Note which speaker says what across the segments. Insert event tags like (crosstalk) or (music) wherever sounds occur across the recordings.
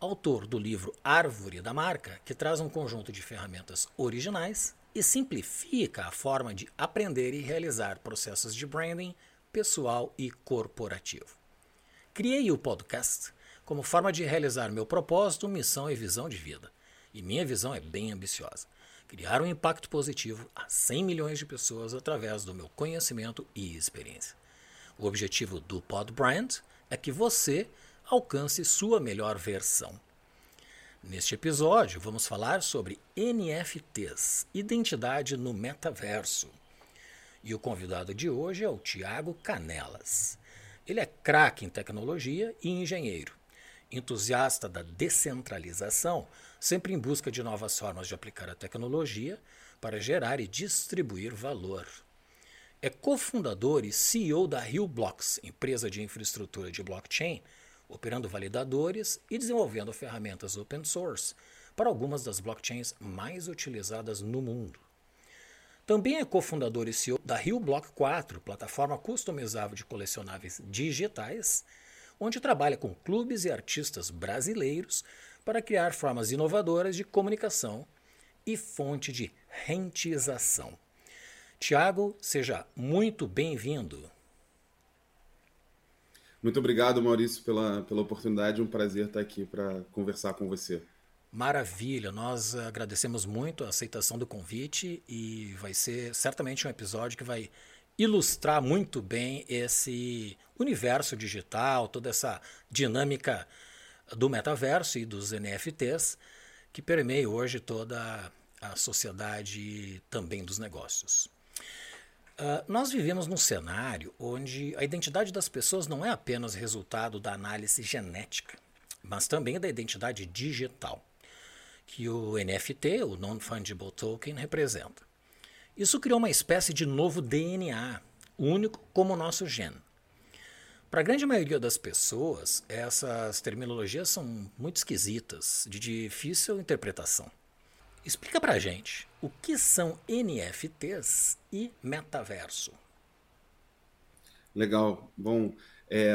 Speaker 1: autor do livro Árvore da Marca, que traz um conjunto de ferramentas originais e simplifica a forma de aprender e realizar processos de branding pessoal e corporativo. Criei o podcast como forma de realizar meu propósito, missão e visão de vida. E minha visão é bem ambiciosa: criar um impacto positivo a 100 milhões de pessoas através do meu conhecimento e experiência. O objetivo do Podbrand é que você alcance sua melhor versão. Neste episódio, vamos falar sobre NFTs, identidade no metaverso. E o convidado de hoje é o Tiago Canelas. Ele é craque em tecnologia e engenheiro, entusiasta da descentralização, sempre em busca de novas formas de aplicar a tecnologia para gerar e distribuir valor. É cofundador e CEO da RioBlocks, empresa de infraestrutura de blockchain, operando validadores e desenvolvendo ferramentas open source para algumas das blockchains mais utilizadas no mundo. Também é cofundador e CEO da Rio Block 4, plataforma customizável de colecionáveis digitais, onde trabalha com clubes e artistas brasileiros para criar formas inovadoras de comunicação e fonte de rentização. Tiago, seja muito bem-vindo.
Speaker 2: Muito obrigado, Maurício, pela, pela oportunidade. Um prazer estar aqui para conversar com você.
Speaker 1: Maravilha, nós agradecemos muito a aceitação do convite e vai ser certamente um episódio que vai ilustrar muito bem esse universo digital, toda essa dinâmica do metaverso e dos NFTs que permeia hoje toda a sociedade também dos negócios. Uh, nós vivemos num cenário onde a identidade das pessoas não é apenas resultado da análise genética, mas também da identidade digital, que o NFT, o Non-Fungible Token, representa. Isso criou uma espécie de novo DNA, único como o nosso gene. Para a grande maioria das pessoas, essas terminologias são muito esquisitas, de difícil interpretação. Explica pra gente o que são NFTs e metaverso.
Speaker 2: Legal. Bom, é,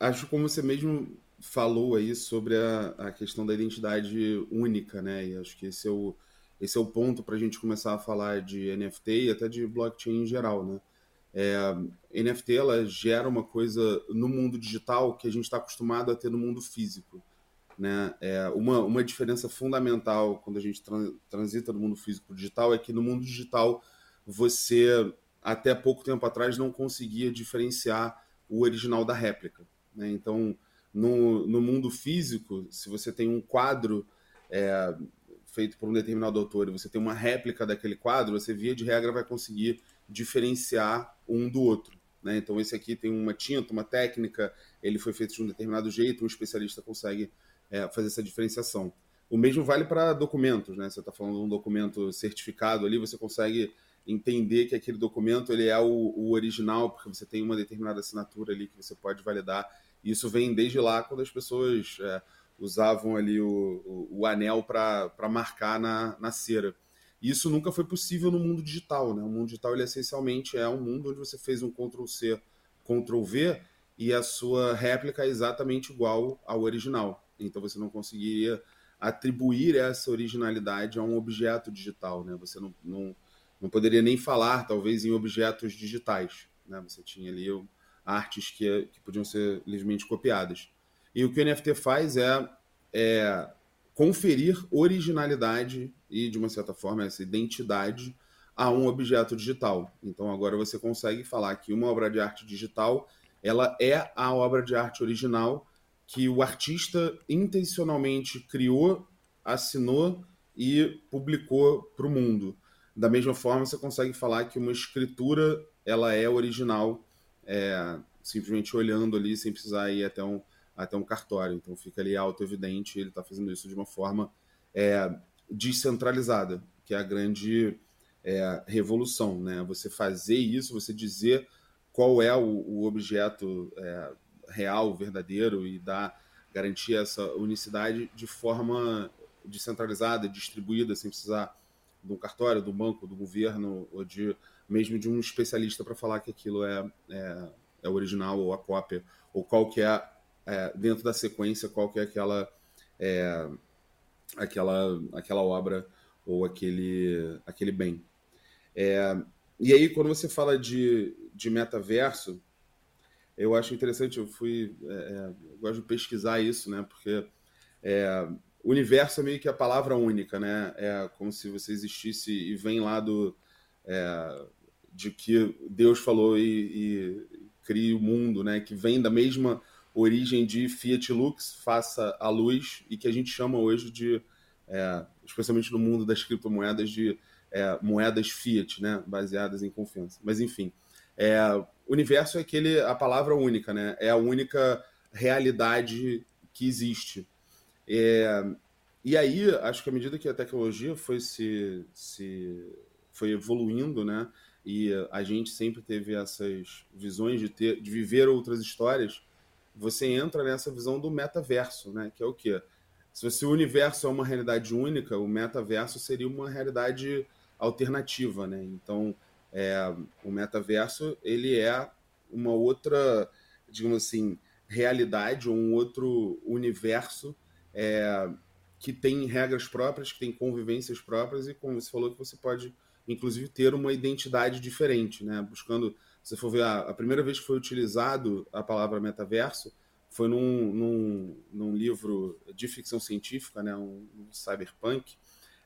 Speaker 2: acho como você mesmo falou aí sobre a, a, questão da identidade única, né? E acho que esse é o, esse é o ponto para a gente começar a falar de NFT e até de blockchain em geral, né? É, NFT ela gera uma coisa no mundo digital que a gente está acostumado a ter no mundo físico. Né? É, uma, uma diferença fundamental quando a gente transita do mundo físico para o digital é que no mundo digital você, até pouco tempo atrás, não conseguia diferenciar o original da réplica. Né? Então, no, no mundo físico, se você tem um quadro é, feito por um determinado autor e você tem uma réplica daquele quadro, você, via de regra, vai conseguir diferenciar um do outro. Né? Então, esse aqui tem uma tinta, uma técnica, ele foi feito de um determinado jeito, um especialista consegue é, fazer essa diferenciação. O mesmo vale para documentos, né? Você está falando de um documento certificado ali, você consegue entender que aquele documento ele é o, o, original, porque você tem uma determinada assinatura ali que você pode validar. Isso vem desde lá, quando as pessoas é, usavam ali o, o, o anel para marcar na, na cera. E isso nunca foi possível no mundo digital. Né? O mundo digital ele essencialmente é um mundo onde você fez um Ctrl-C, Ctrl-V e a sua réplica é exatamente igual ao original. Então você não conseguiria atribuir essa originalidade a um objeto digital, né? Você não, não, não poderia nem falar, talvez, em objetos digitais, né? Você tinha ali artes que, que podiam ser livremente copiadas. E o que o NFT faz é, é conferir originalidade e, de uma certa forma, essa identidade a um objeto digital. Então agora você consegue falar que uma obra de arte digital ela é a obra de arte original que o artista intencionalmente criou, assinou e publicou para o mundo. Da mesma forma, você consegue falar que uma escritura ela é original, é, simplesmente olhando ali, sem precisar ir até um, até um cartório. Então fica ali auto-evidente, ele está fazendo isso de uma forma é, descentralizada, que é a grande é, revolução, né? Você fazer isso, você dizer qual é o, o objeto é, real, verdadeiro e dar garantir essa unicidade de forma descentralizada, distribuída, sem precisar de um cartório, do banco, do governo ou de mesmo de um especialista para falar que aquilo é, é, é, original ou a cópia ou qual que é, é dentro da sequência qual que é aquela é, aquela aquela obra ou aquele aquele bem. É, e aí quando você fala de, de metaverso eu acho interessante, eu fui. É, é, eu gosto de pesquisar isso, né? Porque é, universo é meio que a palavra única, né? É como se você existisse e vem lá do. É, de que Deus falou e, e cria o mundo, né? Que vem da mesma origem de Fiat Lux, faça a luz, e que a gente chama hoje de, é, especialmente no mundo das criptomoedas, de é, moedas Fiat, né? Baseadas em confiança. Mas enfim, é, universo é aquele, a palavra única, né? É a única realidade que existe. É, e aí, acho que à medida que a tecnologia foi se, se foi evoluindo, né? E a gente sempre teve essas visões de ter, de viver outras histórias. Você entra nessa visão do metaverso, né? Que é o quê? Se você, o universo é uma realidade única, o metaverso seria uma realidade alternativa, né? Então, é, o metaverso ele é uma outra, digamos assim, realidade ou um outro universo é, que tem regras próprias, que tem convivências próprias e como você falou que você pode inclusive ter uma identidade diferente, né? Buscando, se for ver a, a primeira vez que foi utilizado a palavra metaverso foi num, num, num livro de ficção científica, né? Um, um cyberpunk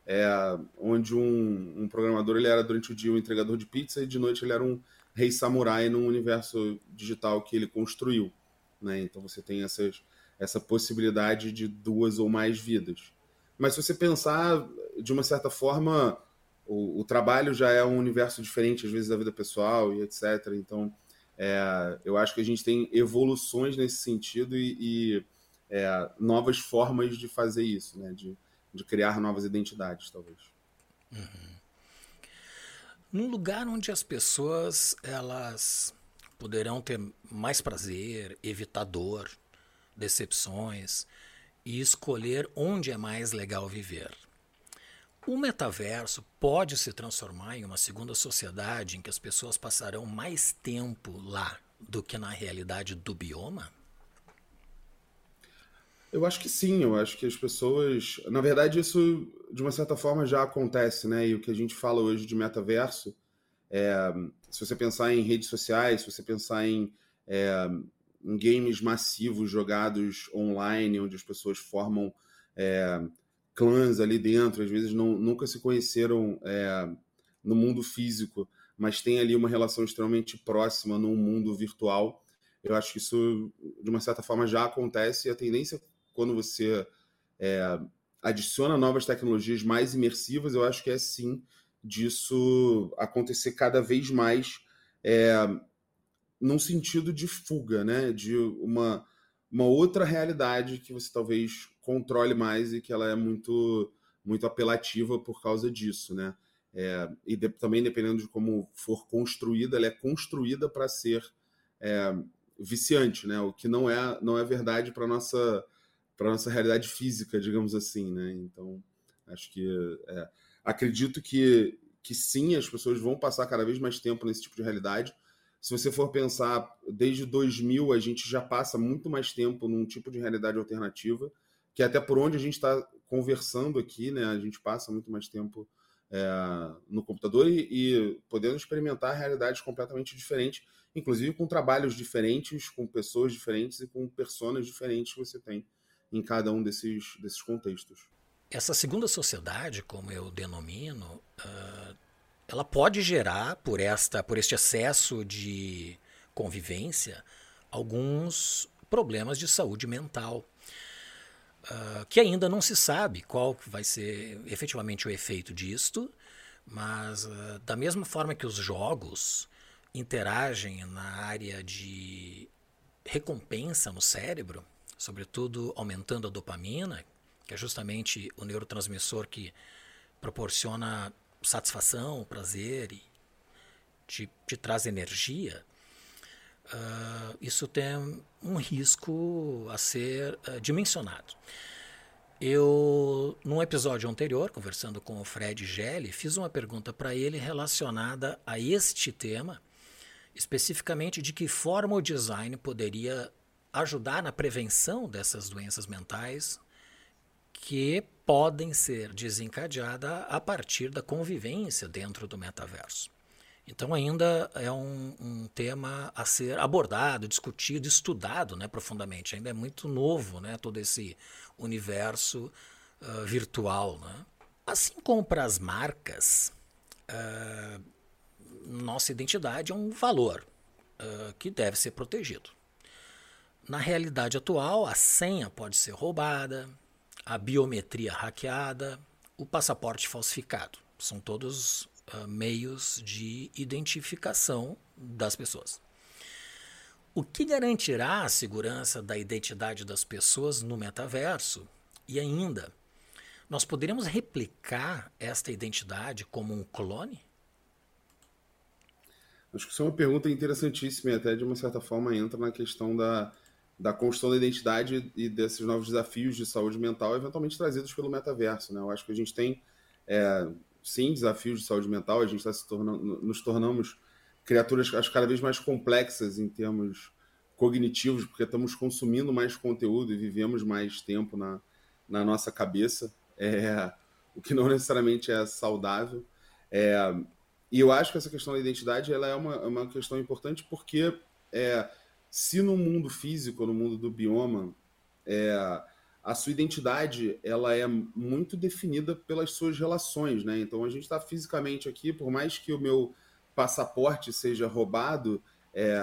Speaker 2: é, onde um, um, programador ele era durante o dia um entregador de pizza e de noite ele era um rei samurai num universo digital que ele construiu. Né? Então você tem essas, essa possibilidade de duas ou mais vidas. Mas se você pensar de uma certa forma, o, o trabalho já é um universo diferente às vezes da vida pessoal e etc. Então é, eu acho que a gente tem evoluções nesse sentido e, e é, novas formas de fazer isso, né? de, de criar novas identidades, talvez. Uhum.
Speaker 1: Num lugar onde as pessoas elas poderão ter mais prazer, evitar dor, decepções e escolher onde é mais legal viver. O metaverso pode se transformar em uma segunda sociedade em que as pessoas passarão mais tempo lá do que na realidade do bioma?
Speaker 2: Eu acho que sim, eu acho que as pessoas. Na verdade, isso de uma certa forma já acontece, né? E o que a gente fala hoje de metaverso, é, se você pensar em redes sociais, se você pensar em, é, em games massivos jogados online, onde as pessoas formam é, clãs ali dentro, às vezes não, nunca se conheceram é, no mundo físico, mas tem ali uma relação extremamente próxima no mundo virtual. Eu acho que isso, de uma certa forma, já acontece e a tendência quando você é, adiciona novas tecnologias mais imersivas, eu acho que é sim disso acontecer cada vez mais é, num sentido de fuga, né? De uma, uma outra realidade que você talvez controle mais e que ela é muito muito apelativa por causa disso, né? É, e de, também dependendo de como for construída, ela é construída para ser é, viciante, né? O que não é não é verdade para nossa para nossa realidade física, digamos assim, né? Então, acho que é, acredito que que sim, as pessoas vão passar cada vez mais tempo nesse tipo de realidade. Se você for pensar, desde 2000 a gente já passa muito mais tempo num tipo de realidade alternativa, que é até por onde a gente está conversando aqui, né? A gente passa muito mais tempo é, no computador e, e, podendo experimentar realidades completamente diferentes, inclusive com trabalhos diferentes, com pessoas diferentes e com personas diferentes que você tem em cada um desses, desses contextos.
Speaker 1: Essa segunda sociedade, como eu denomino, uh, ela pode gerar, por, esta, por este excesso de convivência, alguns problemas de saúde mental. Uh, que ainda não se sabe qual vai ser efetivamente o efeito disto, mas uh, da mesma forma que os jogos interagem na área de recompensa no cérebro, sobretudo aumentando a dopamina, que é justamente o neurotransmissor que proporciona satisfação, prazer e te, te traz energia, uh, isso tem um risco a ser uh, dimensionado. Eu, num episódio anterior, conversando com o Fred Gelli, fiz uma pergunta para ele relacionada a este tema, especificamente de que forma o design poderia ajudar na prevenção dessas doenças mentais que podem ser desencadeadas a partir da convivência dentro do metaverso. Então ainda é um, um, tema a ser abordado, discutido, estudado né, profundamente. Ainda é muito novo né, todo esse universo uh, virtual. Né? Assim como para as marcas, uh, nossa identidade é um valor uh, que deve ser protegido. Na realidade atual, a senha pode ser roubada, a biometria hackeada, o passaporte falsificado. São todos uh, meios de identificação das pessoas. O que garantirá a segurança da identidade das pessoas no metaverso? E ainda, nós poderemos replicar esta identidade como um clone?
Speaker 2: Acho que isso é uma pergunta interessantíssima e até de uma certa forma entra na questão da, da construção da identidade e desses novos desafios de saúde mental eventualmente trazidos pelo metaverso. Né? Eu acho que a gente tem é, sim, desafios de saúde mental, a gente está se tornando, nos tornamos criaturas acho, cada vez mais complexas em termos cognitivos, porque estamos consumindo mais conteúdo e vivemos mais tempo na, na nossa cabeça, é, o que não necessariamente é saudável. É, e eu acho que essa questão da identidade ela é uma, uma questão importante porque é, se no mundo físico, no mundo do bioma, é, a sua identidade ela é muito definida pelas suas relações, né? Então a gente está fisicamente aqui, por mais que o meu passaporte seja roubado, é,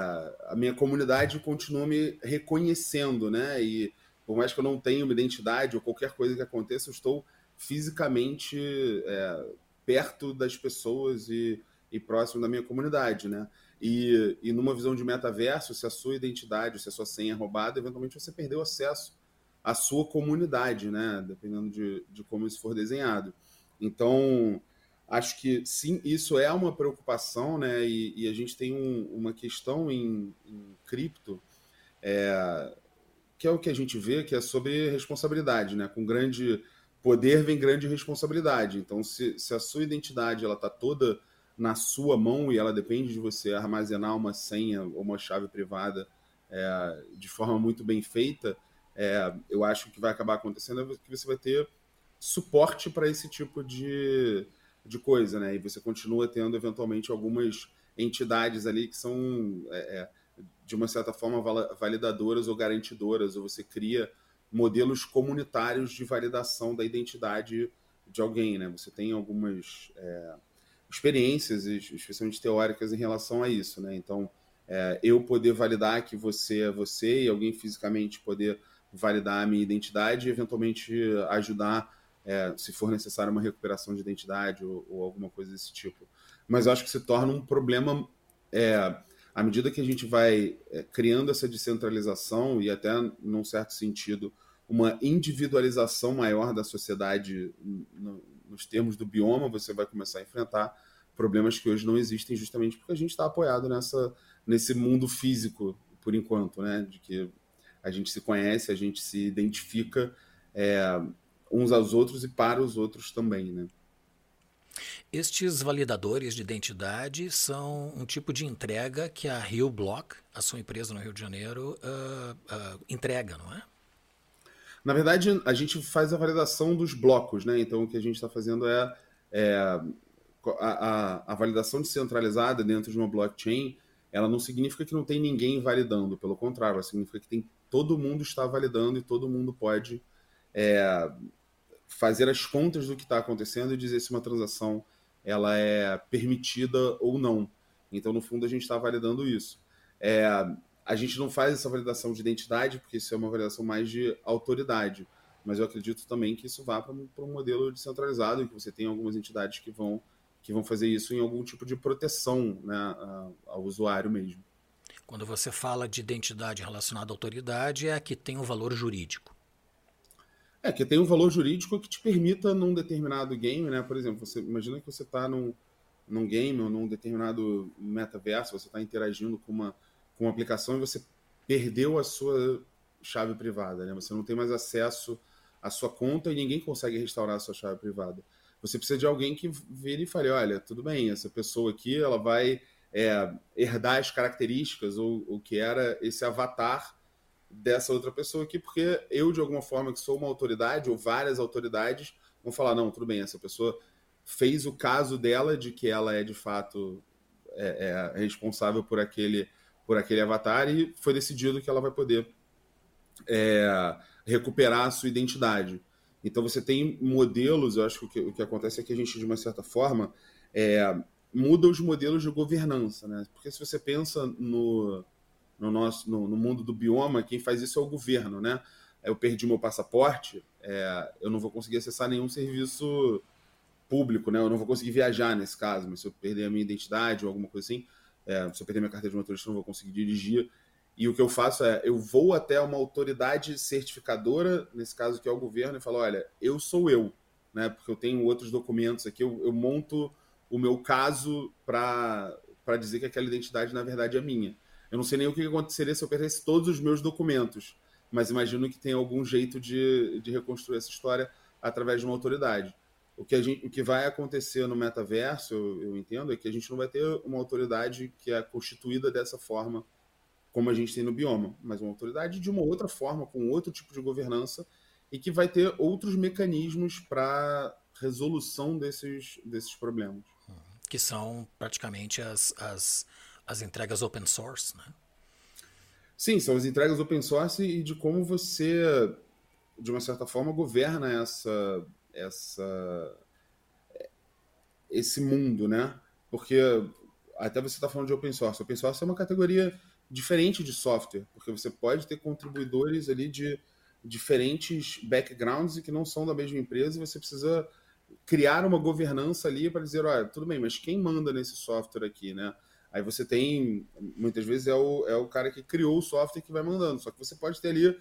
Speaker 2: a minha comunidade continua me reconhecendo, né? E por mais que eu não tenha uma identidade ou qualquer coisa que aconteça, eu estou fisicamente é, perto das pessoas e, e próximo da minha comunidade, né? E, e numa visão de metaverso, se a sua identidade, se a sua senha é roubada, eventualmente você perdeu acesso a sua comunidade, né? Dependendo de, de como isso for desenhado. Então, acho que sim, isso é uma preocupação, né? E, e a gente tem um, uma questão em, em cripto, é, que é o que a gente vê, que é sobre responsabilidade, né? Com grande poder vem grande responsabilidade. Então, se, se a sua identidade ela está toda na sua mão e ela depende de você armazenar uma senha ou uma chave privada é, de forma muito bem feita, é, eu acho que vai acabar acontecendo é que você vai ter suporte para esse tipo de, de coisa, né? E você continua tendo eventualmente algumas entidades ali que são é, é de uma certa forma validadoras ou garantidoras, ou você cria modelos comunitários de validação da identidade de alguém, né? Você tem algumas é, experiências, especialmente teóricas, em relação a isso, né? Então, é, eu poder validar que você é você e alguém fisicamente poder validar a minha identidade e eventualmente ajudar, é, se for necessário, uma recuperação de identidade ou, ou, alguma coisa desse tipo. Mas eu acho que se torna um problema é, à medida que a gente vai é, criando essa descentralização e até, num certo sentido, uma individualização maior da sociedade nos termos do bioma, você vai começar a enfrentar problemas que hoje não existem justamente porque a gente está apoiado nessa, nesse mundo físico, por enquanto, né? De que a gente se conhece, a gente se identifica é, uns aos outros e para os outros também, né?
Speaker 1: Estes validadores de identidade são um tipo de entrega que a Rio Block, a sua empresa no Rio de Janeiro, uh, uh, entrega, não é?
Speaker 2: Na verdade, a gente faz a validação dos blocos, né? Então, o que a gente está fazendo é, é a, a, a, validação descentralizada dentro de uma blockchain. Ela não significa que não tem ninguém validando, pelo contrário, ela significa que tem todo mundo está validando e todo mundo pode é, fazer as contas do que está acontecendo e dizer se uma transação ela é permitida ou não. Então, no fundo, a gente está validando isso. É, a gente não faz essa validação de identidade, porque isso é uma validação mais de autoridade. Mas eu acredito também que isso vá para um, um modelo descentralizado, em que você tem algumas entidades que vão, que vão fazer isso em algum tipo de proteção né, ao usuário mesmo.
Speaker 1: Quando você fala de identidade relacionada à autoridade, é a que tem um valor jurídico.
Speaker 2: É, que tem um valor jurídico que te permita num determinado game, né? Por exemplo, você imagina que você está num, num game ou num determinado metaverso, você está interagindo com uma, com uma aplicação e você perdeu a sua chave privada, né? Você não tem mais acesso à sua conta e ninguém consegue restaurar a sua chave privada. Você precisa de alguém que vire e fale, olha, tudo bem, essa pessoa aqui, ela vai é, herdar as características ou o que era esse avatar dessa outra pessoa aqui, porque eu, de alguma forma, que sou uma autoridade ou várias autoridades, vão falar, não, tudo bem, essa pessoa fez o caso dela de que ela é, de fato, é, é responsável por aquele, por aquele avatar e foi decidido que ela vai poder é, recuperar a sua identidade. Então você tem modelos, eu acho que o que, o que acontece é que a gente, de uma certa forma, é, muda os modelos de governança, né? Porque se você pensa no, no nosso no, no, mundo do bioma, quem faz isso é o governo, né? Eu perdi meu passaporte, é, eu não vou conseguir acessar nenhum serviço público, né? Eu não vou conseguir viajar nesse caso, mas se eu perder a minha identidade ou alguma coisa assim, é, se eu perder minha carteira de motorista, não vou conseguir dirigir. E o que eu faço é, eu vou até uma autoridade certificadora, nesse caso que é o governo, e falo, olha, eu sou eu, né? Porque eu tenho outros documentos aqui, eu, eu monto o meu caso para dizer que aquela identidade, na verdade, é minha. Eu não sei nem o que aconteceria se eu perdesse todos os meus documentos, mas imagino que tem algum jeito de, de reconstruir essa história através de uma autoridade. O que, a gente, o que vai acontecer no metaverso, eu, eu entendo, é que a gente não vai ter uma autoridade que é constituída dessa forma como a gente tem no bioma, mas uma autoridade de uma outra forma, com outro tipo de governança e que vai ter outros mecanismos para resolução desses, desses problemas
Speaker 1: que são praticamente as, as, as entregas open source, né?
Speaker 2: Sim, são as entregas open source e de como você, de uma certa forma, governa essa, essa, esse mundo, né? Porque até você está falando de open source. Open source é uma categoria diferente de software, porque você pode ter contribuidores ali de diferentes backgrounds e que não são da mesma empresa e você precisa criar uma governança ali para dizer, olha, tudo bem, mas quem manda nesse software aqui, né? Aí você tem, muitas vezes é o, é o cara que criou o software que vai mandando, só que você pode ter ali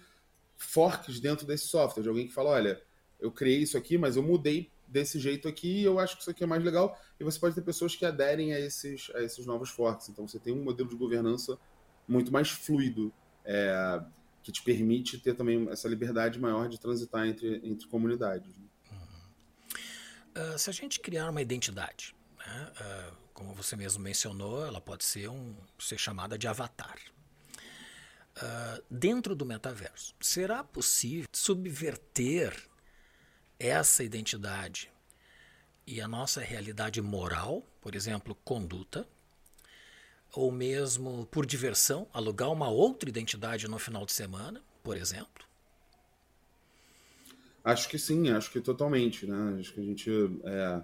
Speaker 2: forks dentro desse software, de alguém que fala, olha, eu criei isso aqui, mas eu mudei desse jeito aqui e eu acho que isso aqui é mais legal. E você pode ter pessoas que aderem a esses, a esses novos forks. Então você tem um modelo de governança muito mais fluido, é, que te permite ter também essa liberdade maior de transitar entre, entre comunidades. Né?
Speaker 1: Uh, se a gente criar uma identidade, né, uh, como você mesmo mencionou, ela pode ser, um, ser chamada de avatar. Uh, dentro do metaverso, será possível subverter essa identidade e a nossa realidade moral, por exemplo, conduta, ou mesmo por diversão, alugar uma outra identidade no final de semana, por exemplo?
Speaker 2: Acho que sim, acho que totalmente, né? Acho que a gente é,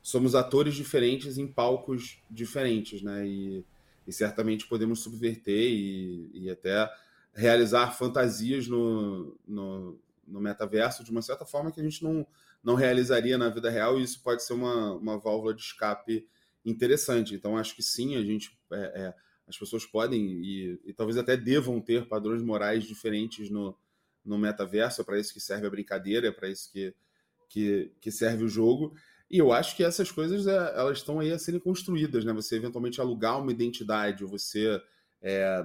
Speaker 2: somos atores diferentes em palcos diferentes, né? E, e certamente podemos subverter e, e, até realizar fantasias no, no, no, metaverso de uma certa forma que a gente não, não realizaria na vida real e isso pode ser uma, uma válvula de escape interessante. Então acho que sim, a gente é, é, as pessoas podem e, e talvez até devam ter padrões morais diferentes no, no metaverso, é para isso que serve a brincadeira, é para isso que, que, que, serve o jogo. E eu acho que essas coisas é, elas estão aí a serem construídas, né? Você eventualmente alugar uma identidade, você é,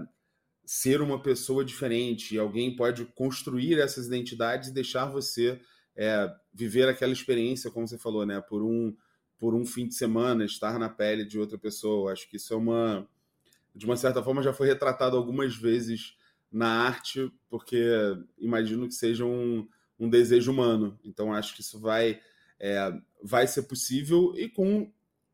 Speaker 2: ser uma pessoa diferente, alguém pode construir essas identidades e deixar você é, viver aquela experiência, como você falou, né? Por um, por um fim de semana, estar na pele de outra pessoa. Acho que isso é uma. De uma certa forma, já foi retratado algumas vezes na arte, porque imagino que seja um, um desejo humano. Então acho que isso vai, é, vai ser possível e com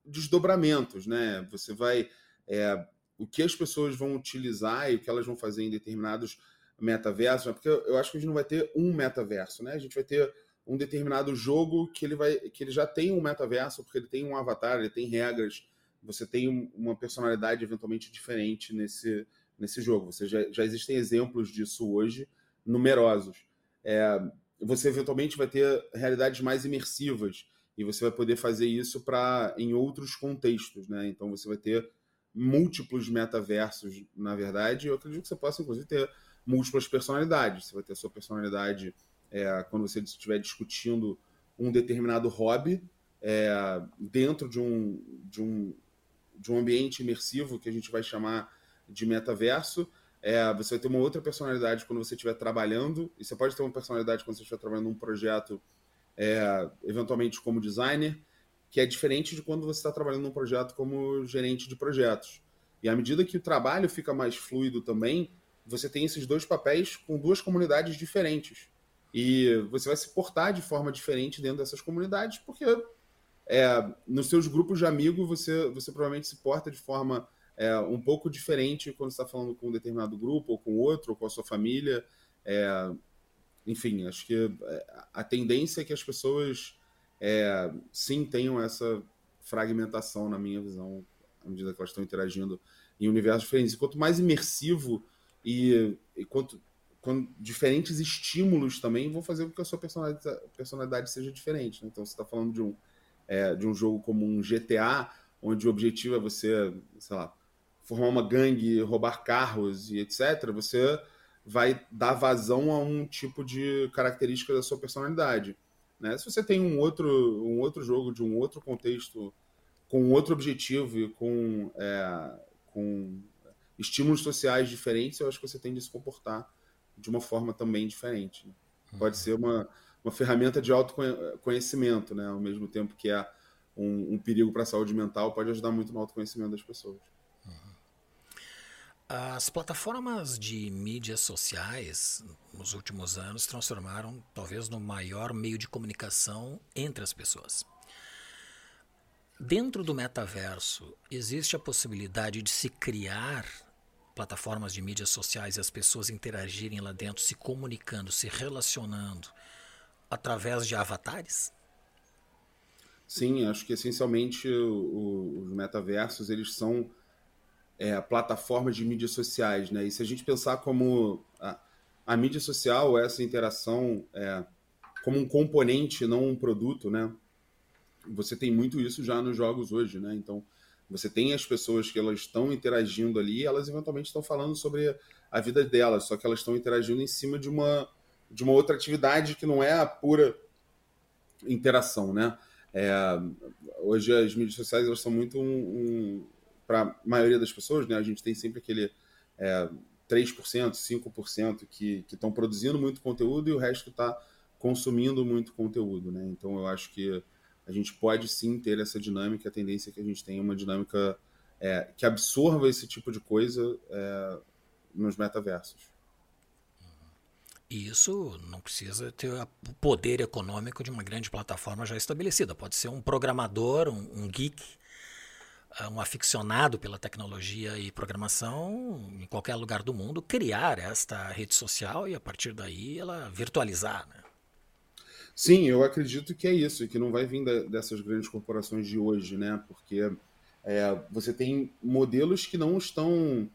Speaker 2: desdobramentos, né? Você vai. É, o que as pessoas vão utilizar e o que elas vão fazer em determinados metaversos, né? porque eu acho que a gente não vai ter um metaverso, né? A gente vai ter um determinado jogo que ele vai que ele já tem um metaverso, porque ele tem um avatar, ele tem regras, você tem uma personalidade eventualmente diferente nesse nesse jogo. Você já, já existem exemplos disso hoje, numerosos. É, você eventualmente vai ter realidades mais imersivas e você vai poder fazer isso para em outros contextos, né? Então você vai ter múltiplos metaversos, na verdade. Eu acredito que você possa inclusive ter múltiplas personalidades. Você vai ter a sua personalidade é, quando você estiver discutindo um determinado hobby é, dentro de um, de, um, de um ambiente imersivo que a gente vai chamar de metaverso. É, você vai ter uma outra personalidade quando você estiver trabalhando, e você pode ter uma personalidade quando você estiver trabalhando num projeto, é, eventualmente como designer, que é diferente de quando você está trabalhando num projeto como gerente de projetos. E à medida que o trabalho fica mais fluido também, você tem esses dois papéis com duas comunidades diferentes. E você vai se portar de forma diferente dentro dessas comunidades, porque é, nos seus grupos de amigos você, você provavelmente se porta de forma é, um pouco diferente quando está falando com um determinado grupo, ou com outro, ou com a sua família. É, enfim, acho que é, a tendência é que as pessoas é, sim tenham essa fragmentação, na minha visão, à medida que elas estão interagindo em universos diferentes. Quanto mais imersivo e, e quanto com diferentes estímulos também vão fazer com que a sua personalidade, personalidade seja diferente. Né? Então, você está falando de um, é, de um jogo como um GTA, onde o objetivo é você, sei lá, formar uma gangue, roubar carros e etc., você vai dar vazão a um tipo de característica da sua personalidade. Né? Se você tem um outro, um outro jogo de um outro contexto, com outro objetivo e com, é, com estímulos sociais diferentes, eu acho que você tende a se comportar de uma forma também diferente. Né? Pode ser uma, uma ferramenta de autoconhecimento, né? ao mesmo tempo que é um, um perigo para a saúde mental, pode ajudar muito no autoconhecimento das pessoas.
Speaker 1: As plataformas de mídias sociais nos últimos anos transformaram talvez no maior meio de comunicação entre as pessoas. Dentro do metaverso, existe a possibilidade de se criar plataformas de mídias sociais e as pessoas interagirem lá dentro, se comunicando, se relacionando através de avatares?
Speaker 2: Sim, acho que essencialmente o, os metaversos eles são é, plataformas de mídias sociais, né? E se a gente pensar como a, a mídia social, essa interação é, como um componente, não um produto, né? Você tem muito isso já nos jogos hoje, né? Então você tem as pessoas que elas estão interagindo ali, elas eventualmente estão falando sobre a vida delas, só que elas estão interagindo em cima de uma, de uma outra atividade que não é a pura interação, né? É, hoje as mídias sociais elas são muito um, um para a maioria das pessoas, né? A gente tem sempre aquele é, 3%, 5% que estão produzindo muito conteúdo e o resto está consumindo muito conteúdo, né? Então eu acho que a gente pode sim ter essa dinâmica, a tendência é que a gente tenha uma dinâmica é, que absorva esse tipo de coisa é, nos metaversos.
Speaker 1: E isso não precisa ter o poder econômico de uma grande plataforma já estabelecida. Pode ser um programador, um, um geek, um aficionado pela tecnologia e programação em qualquer lugar do mundo criar esta rede social e a partir daí ela virtualizar. Né?
Speaker 2: Sim, eu acredito que é isso, que não vai vir da, dessas grandes corporações de hoje, né? Porque é, você tem modelos que não estão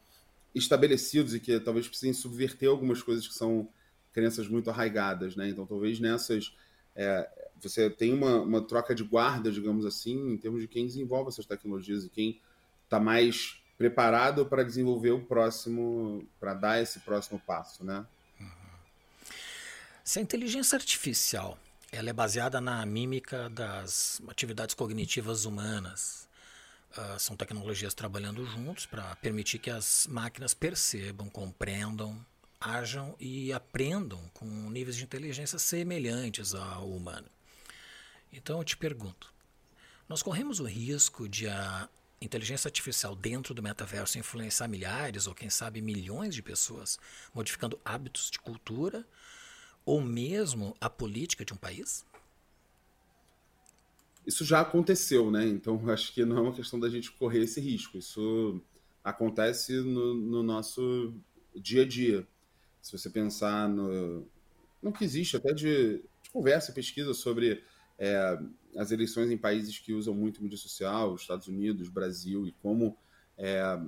Speaker 2: estabelecidos e que talvez precisem subverter algumas coisas que são crenças muito arraigadas, né? Então, talvez nessas é, você tem uma, uma, troca de guarda, digamos assim, em termos de quem desenvolve essas tecnologias e quem está mais preparado para desenvolver o próximo, para dar esse próximo passo, né?
Speaker 1: Se a inteligência artificial ela é baseada na mímica das atividades cognitivas humanas. Uh, são tecnologias trabalhando juntos para permitir que as máquinas percebam, compreendam, ajam e aprendam com níveis de inteligência semelhantes ao humano. Então eu te pergunto: nós corremos o risco de a inteligência artificial dentro do metaverso influenciar milhares ou quem sabe milhões de pessoas, modificando hábitos de cultura ou mesmo a política de um país?
Speaker 2: Isso já aconteceu, né? Então acho que não é uma questão da gente correr esse risco. Isso acontece no, no nosso dia a dia. Se você pensar no, no que existe até de, de conversa e pesquisa sobre é, as eleições em países que usam muito mídia social, Estados Unidos, Brasil, e como é,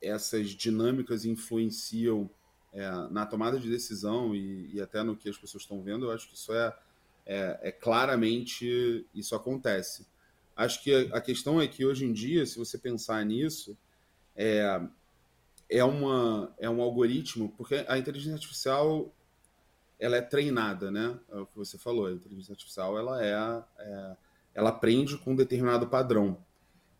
Speaker 2: essas dinâmicas influenciam é, na tomada de decisão e, e, até no que as pessoas estão vendo, eu acho que isso é, é, é claramente isso acontece. Acho que a, a, questão é que hoje em dia, se você pensar nisso, é, é, uma, é um algoritmo, porque a inteligência artificial ela é treinada, né? É o que você falou, a inteligência artificial ela é, é ela aprende com um determinado padrão.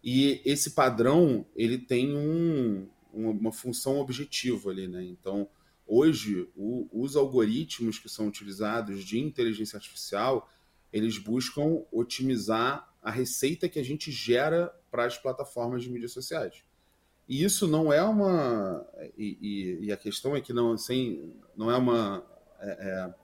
Speaker 2: E esse padrão, ele tem um, uma, função objetiva ali, né? Então, hoje, o, os algoritmos que são utilizados de inteligência artificial, eles buscam otimizar a receita que a gente gera para as plataformas de mídias sociais. E isso não é uma. E, e, e a questão é que não, assim, não é uma. É, é,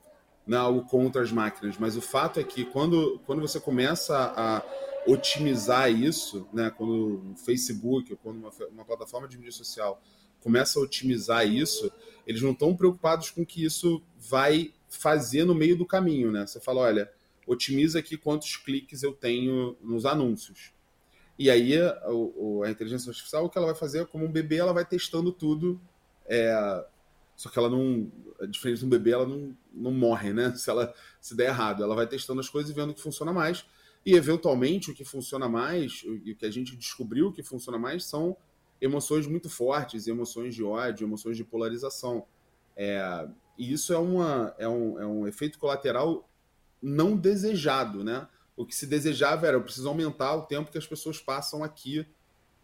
Speaker 2: não é algo contra as máquinas, mas o fato é que quando, quando você começa a otimizar isso, né, quando o Facebook ou quando uma, uma plataforma de mídia social começa a otimizar isso, eles não estão preocupados com o que isso vai fazer no meio do caminho, né? Você fala, olha, otimiza aqui quantos cliques eu tenho nos anúncios. E aí a, a, inteligência artificial, o que ela vai fazer, como um bebê, ela vai testando tudo. É, só que ela não, diferente de um bebê, ela não, não morre, né? (laughs) Se ela se der errado, ela vai testando as coisas e vendo o que funciona mais. E eventualmente o que funciona mais, e o que a gente descobriu que funciona mais, são emoções muito fortes, emoções de ódio, emoções de polarização. É, e isso é, uma, é, um, é um efeito colateral não desejado, né? O que se desejava era eu preciso aumentar o tempo que as pessoas passam aqui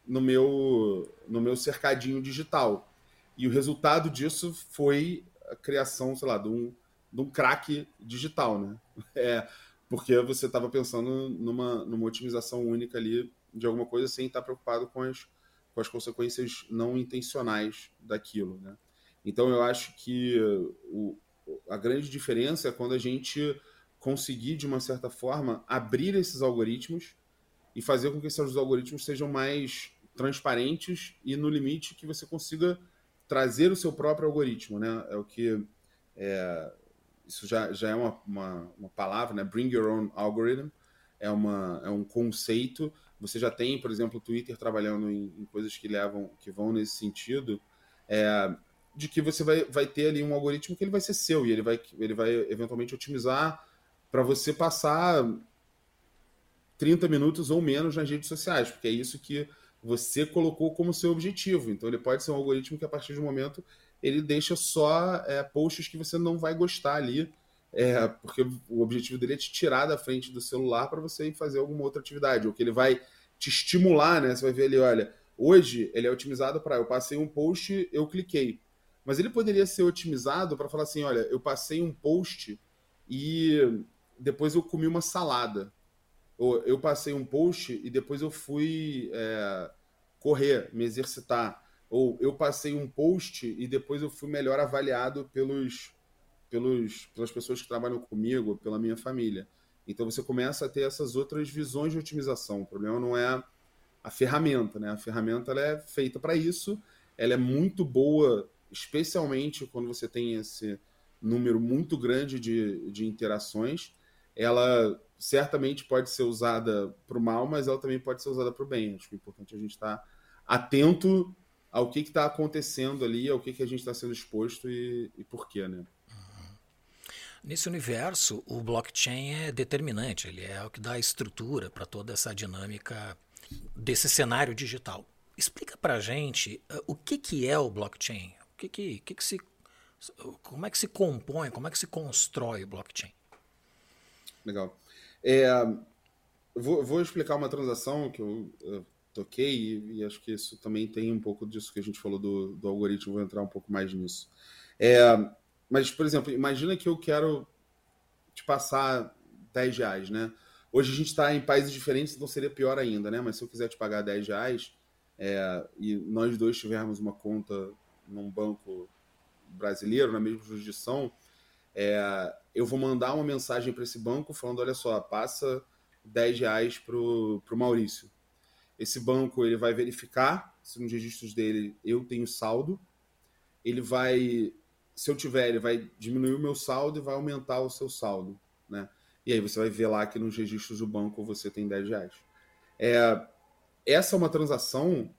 Speaker 2: no meu, no meu cercadinho digital. E o resultado disso foi a criação, sei lá, de um, de um crack digital, né? (laughs) É, porque você estava pensando numa, numa otimização única ali de alguma coisa sem estar preocupado com as, com as consequências não intencionais daquilo, né? Então eu acho que o, a grande diferença é quando a gente conseguir, de uma certa forma, abrir esses algoritmos e fazer com que esses algoritmos sejam mais transparentes e, no limite, que você consiga trazer o seu próprio algoritmo, né? É o que é, isso já, já é uma, uma, uma, palavra, né? Bring your own algorithm é, uma, é um conceito. Você já tem, por exemplo, o Twitter trabalhando em, em coisas que levam, que vão nesse sentido, é, de que você vai, vai ter ali um algoritmo que ele vai ser seu e ele vai, ele vai eventualmente otimizar para você passar 30 minutos ou menos nas redes sociais, porque é isso que você colocou como seu objetivo. Então ele pode ser um algoritmo que a partir de um momento ele deixa só é, posts que você não vai gostar ali, é, porque o objetivo dele é te tirar da frente do celular para você ir fazer alguma outra atividade, ou que ele vai te estimular, né? Você vai ver ali, olha, hoje ele é otimizado para eu passei um post, eu cliquei. Mas ele poderia ser otimizado para falar assim, olha, eu passei um post e depois eu comi uma salada eu passei um post e depois eu fui é, correr, me exercitar. Ou eu passei um post e depois eu fui melhor avaliado pelos, pelos, pelas pessoas que trabalham comigo, pela minha família. Então você começa a ter essas outras visões de otimização. O problema não é a ferramenta, né? A ferramenta ela é feita para isso. Ela é muito boa, especialmente quando você tem esse número muito grande de, de interações. Ela certamente pode ser usada para o mal, mas ela também pode ser usada para o bem. Acho que é importante a gente estar tá atento ao que está acontecendo ali, ao que, que a gente está sendo exposto e, e por quê, né? Uhum.
Speaker 1: Nesse universo, o blockchain é determinante, ele é o que dá estrutura para toda essa dinâmica desse cenário digital. Explica para a gente uh, o que, que é o blockchain, o que, que, que, que se, como é que se compõe, como é que se constrói o blockchain.
Speaker 2: Legal. É, vou, vou, explicar uma transação que eu, eu toquei e, e, acho que isso também tem um pouco disso que a gente falou do, do algoritmo, vou entrar um pouco mais nisso. É, mas, por exemplo, imagina que eu quero te passar 10 reais, né? Hoje a gente está em países diferentes, então seria pior ainda, né? Mas se eu quiser te pagar 10 reais é, e nós dois tivermos uma conta num banco brasileiro, na mesma jurisdição, é, eu vou mandar uma mensagem para esse banco falando, olha só, passa 10 reais para o Maurício. Esse banco ele vai verificar se nos registros dele eu tenho saldo. Ele vai, se eu tiver, ele vai diminuir o meu saldo e vai aumentar o seu saldo, né? E aí você vai ver lá que nos registros do banco você tem 10 reais. É, essa é uma transação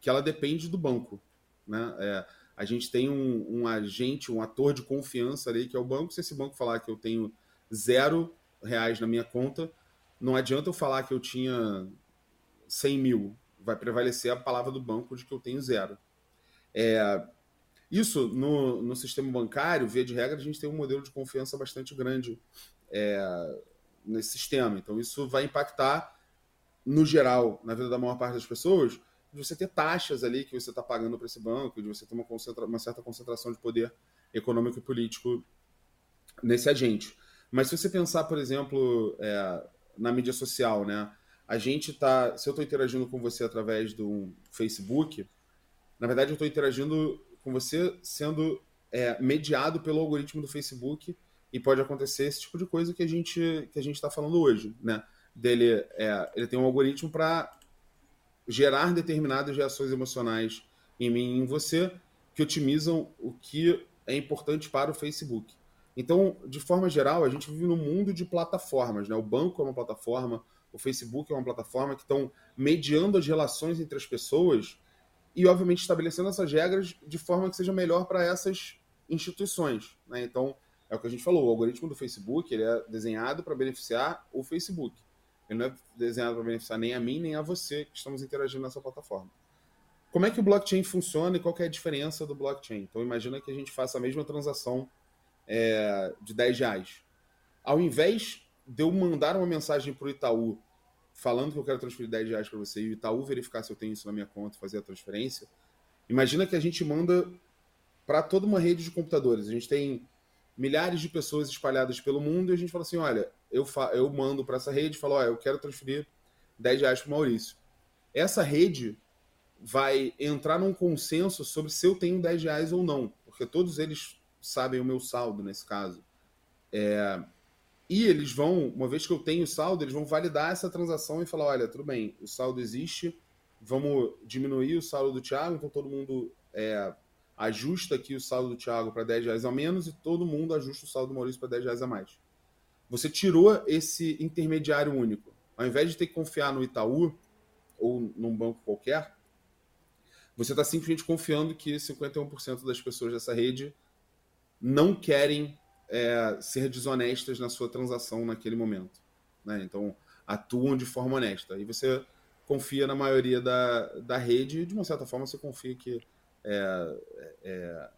Speaker 2: que ela depende do banco, né? É, a gente tem um, um, agente, um ator de confiança ali, que é o banco. Se esse banco falar que eu tenho zero reais na minha conta, não adianta eu falar que eu tinha 100 mil. Vai prevalecer a palavra do banco de que eu tenho zero. É, Isso, no, no sistema bancário, via de regra, a gente tem um modelo de confiança bastante grande é, nesse sistema. Então, isso vai impactar, no geral, na vida da maior parte das pessoas, de você ter taxas ali que você está pagando para esse banco, de você ter uma, uma, certa concentração de poder econômico e político nesse agente. Mas se você pensar, por exemplo, é, na mídia social, né? A gente tá. Se eu estou interagindo com você através do Facebook, na verdade eu estou interagindo com você sendo é, mediado pelo algoritmo do Facebook e pode acontecer esse tipo de coisa que a gente que a gente está falando hoje, né? Dele, é, ele tem um algoritmo para gerar determinadas reações emocionais em mim e em você que otimizam o que é importante para o Facebook. Então, de forma geral, a gente vive num mundo de plataformas, né? O banco é uma plataforma, o Facebook é uma plataforma que estão mediando as relações entre as pessoas e, obviamente, estabelecendo essas regras de forma que seja melhor para essas instituições. Né? Então, é o que a gente falou, o algoritmo do Facebook ele é desenhado para beneficiar o Facebook. Ele não é desenhado para beneficiar nem a mim, nem a você que estamos interagindo nessa plataforma. Como é que o blockchain funciona e qual é a diferença do blockchain? Então, imagina que a gente faça a mesma transação é, de 10 reais. Ao invés de eu mandar uma mensagem para o Itaú falando que eu quero transferir 10 reais para você e o Itaú verificar se eu tenho isso na minha conta e fazer a transferência, imagina que a gente manda para toda uma rede de computadores. A gente tem milhares de pessoas espalhadas pelo mundo e a gente fala assim: olha, eu, eu mando para essa rede e falo: olha, eu quero transferir 10 reais para o Maurício. Essa rede vai entrar num consenso sobre se eu tenho 10 reais ou não, porque todos eles sabem o meu saldo nesse caso. É, e eles vão, uma vez que eu tenho saldo, eles vão validar essa transação e falar: olha, tudo bem, o saldo existe, vamos diminuir o saldo do Thiago, então todo mundo é, ajusta aqui o saldo do Thiago para 10 reais a menos e todo mundo ajusta o saldo do Maurício para 10 reais a mais. Você tirou esse intermediário único. Ao invés de ter que confiar no Itaú ou num banco qualquer, você está simplesmente confiando que 51% das pessoas dessa rede não querem é, ser desonestas na sua transação naquele momento. Né? Então, atuam de forma honesta. E você confia na maioria da, da rede e, de uma certa forma, você confia que é, é,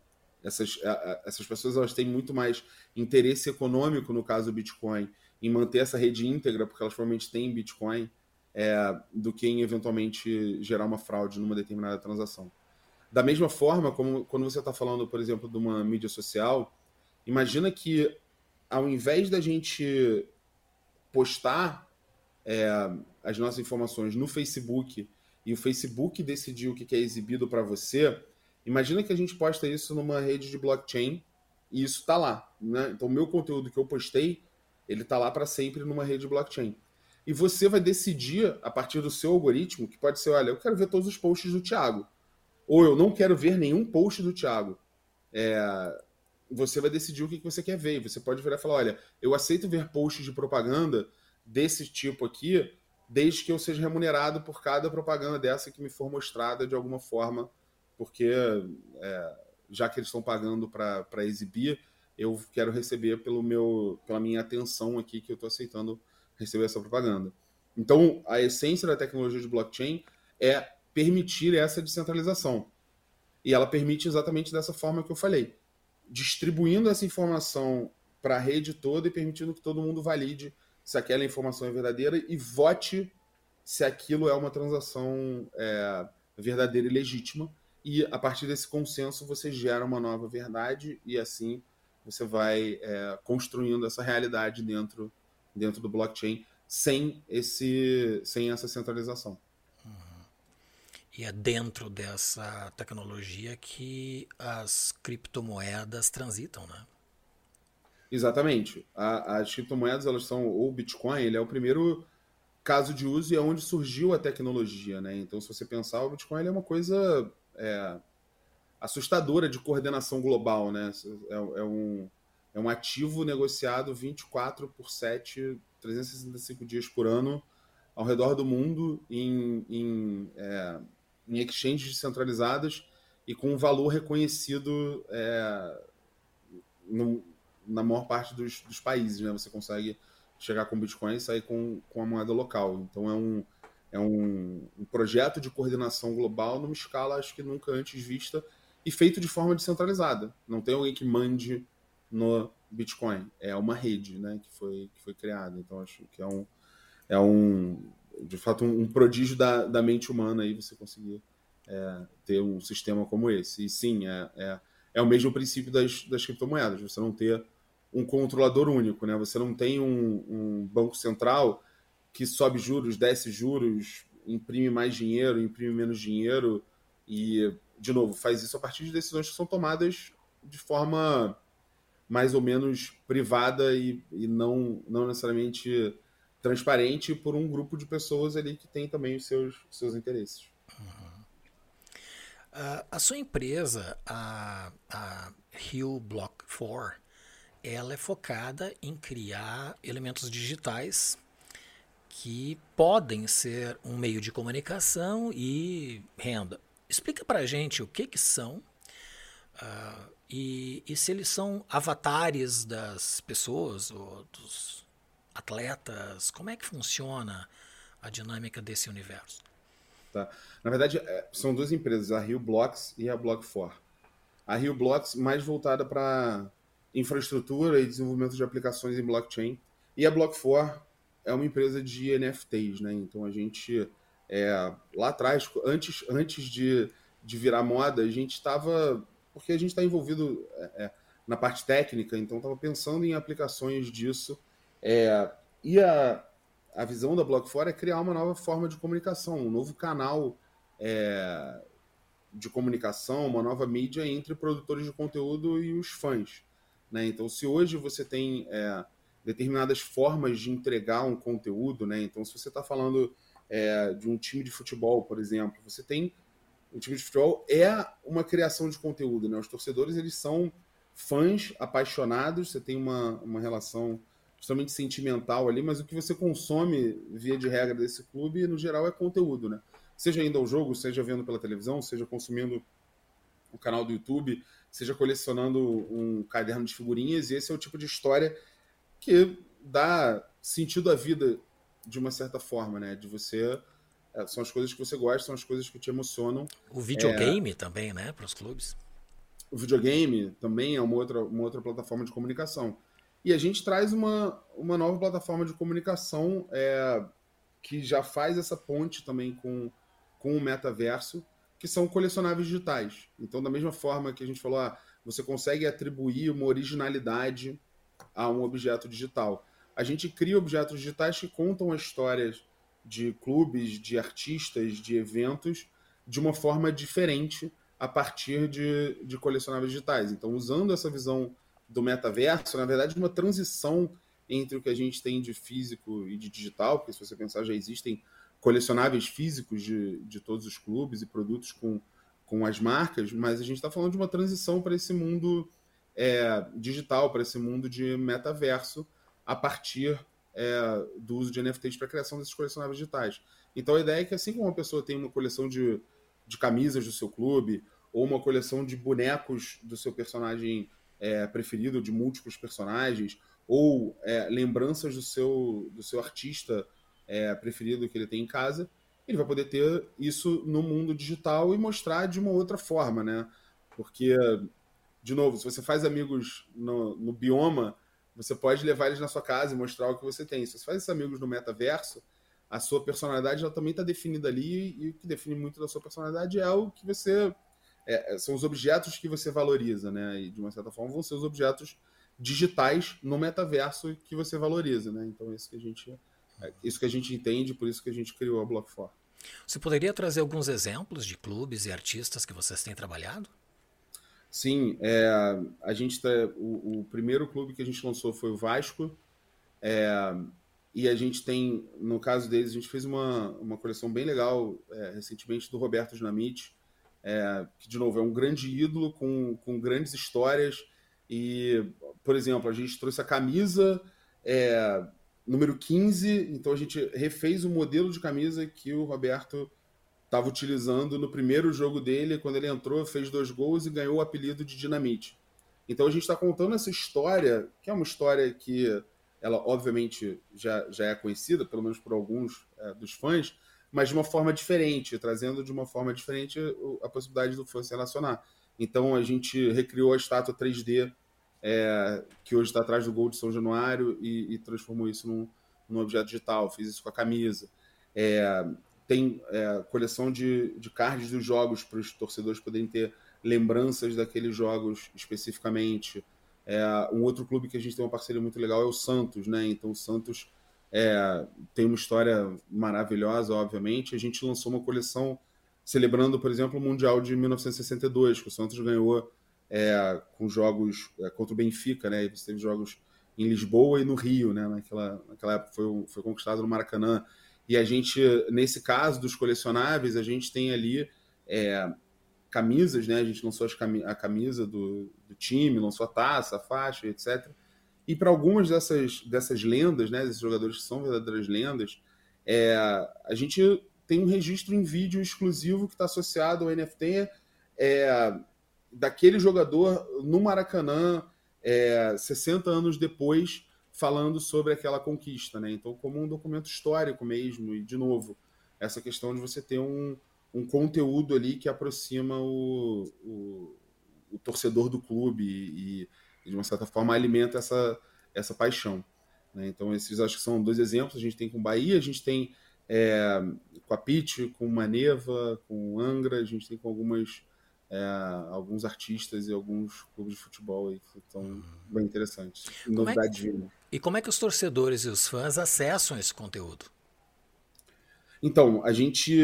Speaker 2: essas, essas pessoas elas têm muito mais interesse econômico, no caso do Bitcoin, em manter essa rede íntegra, porque elas provavelmente têm Bitcoin, é, do que em eventualmente gerar uma fraude numa determinada transação. Da mesma forma, como quando você está falando, por exemplo, de uma mídia social, imagina que ao invés da gente postar é, as nossas informações no Facebook e o Facebook decidir o que é exibido para você, imagina que a gente posta isso numa rede de blockchain e isso está lá. Né? Então, o meu conteúdo que eu postei, ele está lá para sempre numa rede de blockchain. E você vai decidir, a partir do seu algoritmo, que pode ser, olha, eu quero ver todos os posts do Thiago ou eu não quero ver nenhum post do Thiago. É, você vai decidir o que você quer ver. Você pode virar e falar: olha, eu aceito ver posts de propaganda desse tipo aqui, desde que eu seja remunerado por cada propaganda dessa que me for mostrada de alguma forma, porque é, já que eles estão pagando para exibir, eu quero receber pelo meu, pela minha atenção aqui que eu estou aceitando receber essa propaganda. Então, a essência da tecnologia de blockchain é permitir essa descentralização. E ela permite exatamente dessa forma que eu falei, distribuindo essa informação para a rede toda e permitindo que todo mundo valide se aquela informação é verdadeira e vote se aquilo é uma transação é, verdadeira e legítima. E a partir desse consenso você gera uma nova verdade e assim você vai é, construindo essa realidade dentro, dentro do blockchain sem, esse, sem essa centralização.
Speaker 1: E é dentro dessa tecnologia que as criptomoedas transitam, né?
Speaker 2: Exatamente. A, as criptomoedas, elas são, ou o Bitcoin, ele é o primeiro caso de uso e é onde surgiu a tecnologia, né? Então, se você pensar, o Bitcoin ele é uma coisa é, assustadora de coordenação global, né? É, é, um, é um ativo negociado 24 por 7, 365 dias por ano, ao redor do mundo, em, em é, em exchanges descentralizadas e com um valor reconhecido é, no, na maior parte dos, dos, países. Né? Você consegue chegar com Bitcoin e sair com, com a moeda local. Então é um, é um, um projeto de coordenação global numa escala acho que nunca antes vista e feito de forma descentralizada. Não tem alguém que mande no Bitcoin. É uma rede né, que, foi, que foi criada. Então, acho que é um, é um de fato, um, um prodígio da, da mente humana aí você conseguir é, ter um sistema como esse. E sim, é, é, é o mesmo princípio das, das criptomoedas. Você não ter um controlador único, né? Você não tem um, um banco central que sobe juros, desce juros, imprime mais dinheiro, imprime menos dinheiro e, de novo, faz isso a partir de decisões que são tomadas de forma mais ou menos privada e, e não, não necessariamente transparente por um grupo de pessoas ali que tem também os seus, seus interesses. Uhum.
Speaker 1: Uh, a sua empresa, a, a Hill Block 4, ela é focada em criar elementos digitais que podem ser um meio de comunicação e renda. Explica para gente o que, que são uh, e, e se eles são avatares das pessoas ou dos atletas. Como é que funciona a dinâmica desse universo?
Speaker 2: Tá. Na verdade, é, são duas empresas, a Rio Blocks e a Block4. A Rio Blocks mais voltada para infraestrutura e desenvolvimento de aplicações em blockchain. E a Block4 é uma empresa de NFTs, né? Então a gente é, lá atrás, antes, antes de, de virar moda, a gente estava. Porque a gente está envolvido é, é, na parte técnica, então estava pensando em aplicações disso. É, e a, a visão da Block4 é criar uma nova forma de comunicação, um novo canal é, de comunicação, uma nova mídia entre produtores de conteúdo e os fãs. Né? Então, se hoje você tem é, determinadas formas de entregar um conteúdo, né? então se você está falando é, de um time de futebol, por exemplo, você tem o time de futebol é uma criação de conteúdo, né? Os torcedores eles são fãs apaixonados, você tem uma, uma relação extremamente sentimental ali, mas o que você consome, via de regra, desse clube, no geral, é conteúdo, né? Seja indo ao jogo, seja vendo pela televisão, seja consumindo o canal do YouTube, seja colecionando um caderno de figurinhas, e esse é o tipo de história que dá sentido à vida de uma certa forma, né? De você. É, são as coisas que você gosta, são as coisas que te emocionam.
Speaker 1: O videogame é... também, né? Para os clubes.
Speaker 2: O videogame também é uma outra, uma outra plataforma de comunicação. E a gente traz uma, uma nova plataforma de comunicação é, que já faz essa ponte também com, com o metaverso, que são colecionáveis digitais. Então, da mesma forma que a gente falou, ah, você consegue atribuir uma originalidade a um objeto digital. A gente cria objetos digitais que contam histórias de clubes, de artistas, de eventos, de uma forma diferente a partir de, de colecionáveis digitais. Então, usando essa visão do metaverso, na verdade, uma transição entre o que a gente tem de físico e de digital, porque se você pensar, já existem colecionáveis físicos de, de todos os clubes e produtos com, com as marcas, mas a gente está falando de uma transição para esse mundo é, digital, para esse mundo de metaverso, a partir é, do uso de NFTs para a criação desses colecionáveis digitais. Então a ideia é que assim como uma pessoa tem uma coleção de, de camisas do seu clube, ou uma coleção de bonecos do seu personagem é, preferido de múltiplos personagens, ou é, lembranças do seu, do seu artista é, preferido que ele tem em casa, ele vai poder ter isso no mundo digital e mostrar de uma outra forma, né? Porque, de novo, se você faz amigos no, no bioma, você pode levar eles na sua casa e mostrar o que você tem. Se você faz esses amigos no metaverso, a sua personalidade ela também está definida ali e o que define muito da sua personalidade é o que você é, é, são os objetos que você valoriza, né? E de uma certa forma vão ser os objetos digitais no metaverso que você valoriza, né? Então isso que a gente é, isso que a gente entende, por isso que a gente criou a Block4.
Speaker 1: Você poderia trazer alguns exemplos de clubes e artistas que vocês têm trabalhado?
Speaker 2: Sim, é, a gente tá, o, o, primeiro clube que a gente lançou foi o Vasco, é, e a gente tem, no caso deles, a gente fez uma, uma coleção bem legal é, recentemente do Roberto Dinamite, é, que, de novo, é um grande ídolo com, com grandes histórias. E, por exemplo, a gente trouxe a camisa é, número 15, então a gente refez o modelo de camisa que o Roberto estava utilizando no primeiro jogo dele, quando ele entrou, fez dois gols e ganhou o apelido de Dinamite. Então a gente está contando essa história, que é uma história que ela obviamente já, já é conhecida, pelo menos por alguns é, dos fãs, mas de uma forma diferente, trazendo de uma forma diferente a possibilidade do fã se relacionar. Então a gente recriou a estátua 3D é, que hoje está atrás do gol de São Januário e, e transformou isso num, num, objeto digital. Fiz isso com a camisa. É, tem é, coleção de, de cards dos jogos para os torcedores poderem ter lembranças daqueles jogos especificamente. É, um outro clube que a gente tem uma parceria muito legal é o Santos, né? Então o Santos é, tem uma história maravilhosa, obviamente. A gente lançou uma coleção celebrando, por exemplo, o Mundial de 1962, que o Santos ganhou é, com jogos é, contra o Benfica, né? E você teve jogos em Lisboa e no Rio, né? Naquela, naquela época foi, foi conquistado no Maracanã. E a gente, nesse caso dos colecionáveis, a gente tem ali é, camisas, né? A gente lançou a camisa do, do time, lançou a taça, a faixa, etc. E para algumas dessas, dessas lendas, né, desses jogadores que são verdadeiras lendas, é, a gente tem um registro em vídeo exclusivo que está associado ao NFT é, daquele jogador no Maracanã é, 60 anos depois, falando sobre aquela conquista. Né? Então, como um documento histórico mesmo, e de novo, essa questão de você ter um, um conteúdo ali que aproxima o, o, o torcedor do clube e, e, de uma certa forma, alimenta essa, essa paixão. Né? Então, esses acho que são dois exemplos. A gente tem com Bahia, a gente tem é, com a Pitt, com Maneva, com Angra, a gente tem com algumas é, alguns artistas e alguns clubes de futebol aí que estão bem interessantes.
Speaker 1: Novidade. É E como é que os torcedores e os fãs acessam esse conteúdo?
Speaker 2: Então, a gente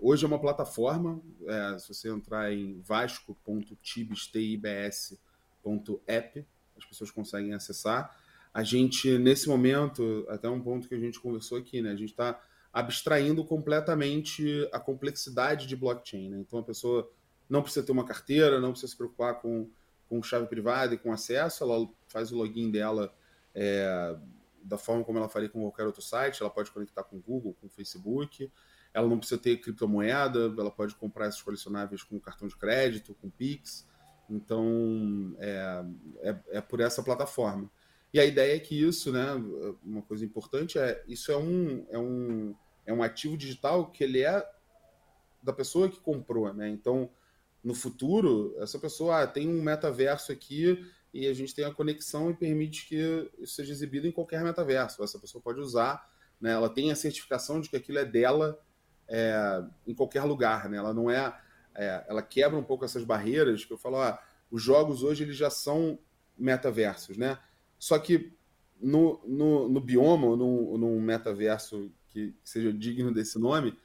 Speaker 2: hoje é uma plataforma. É, se você entrar em vasco.tibs.app, as pessoas conseguem acessar. A gente, nesse momento, até um ponto que a gente conversou aqui, né? A gente está abstraindo completamente a complexidade de blockchain. Né? Então, a pessoa não precisa ter uma carteira, não precisa se preocupar com, com chave privada e com acesso, ela faz o login dela é, da forma como ela faria com qualquer outro site, ela pode conectar com o Google, com o Facebook, ela não precisa ter criptomoeda, ela pode comprar esses colecionáveis com cartão de crédito, com Pix, então é, é, é por essa plataforma. E a ideia é que isso, né, uma coisa importante é, isso é um, é um, é um ativo digital que ele é da pessoa que comprou, né? Então, no futuro, essa pessoa ah, tem um metaverso aqui e a gente tem a conexão e permite que isso seja exibido em qualquer metaverso. Essa pessoa pode usar, né? ela tem a certificação de que aquilo é dela é, em qualquer lugar. Né? Ela não é, é, Ela quebra um pouco essas barreiras que eu falo, ah, os jogos hoje eles já são metaversos, né? Só que no, no, no bioma, no, num metaverso que seja digno desse nome,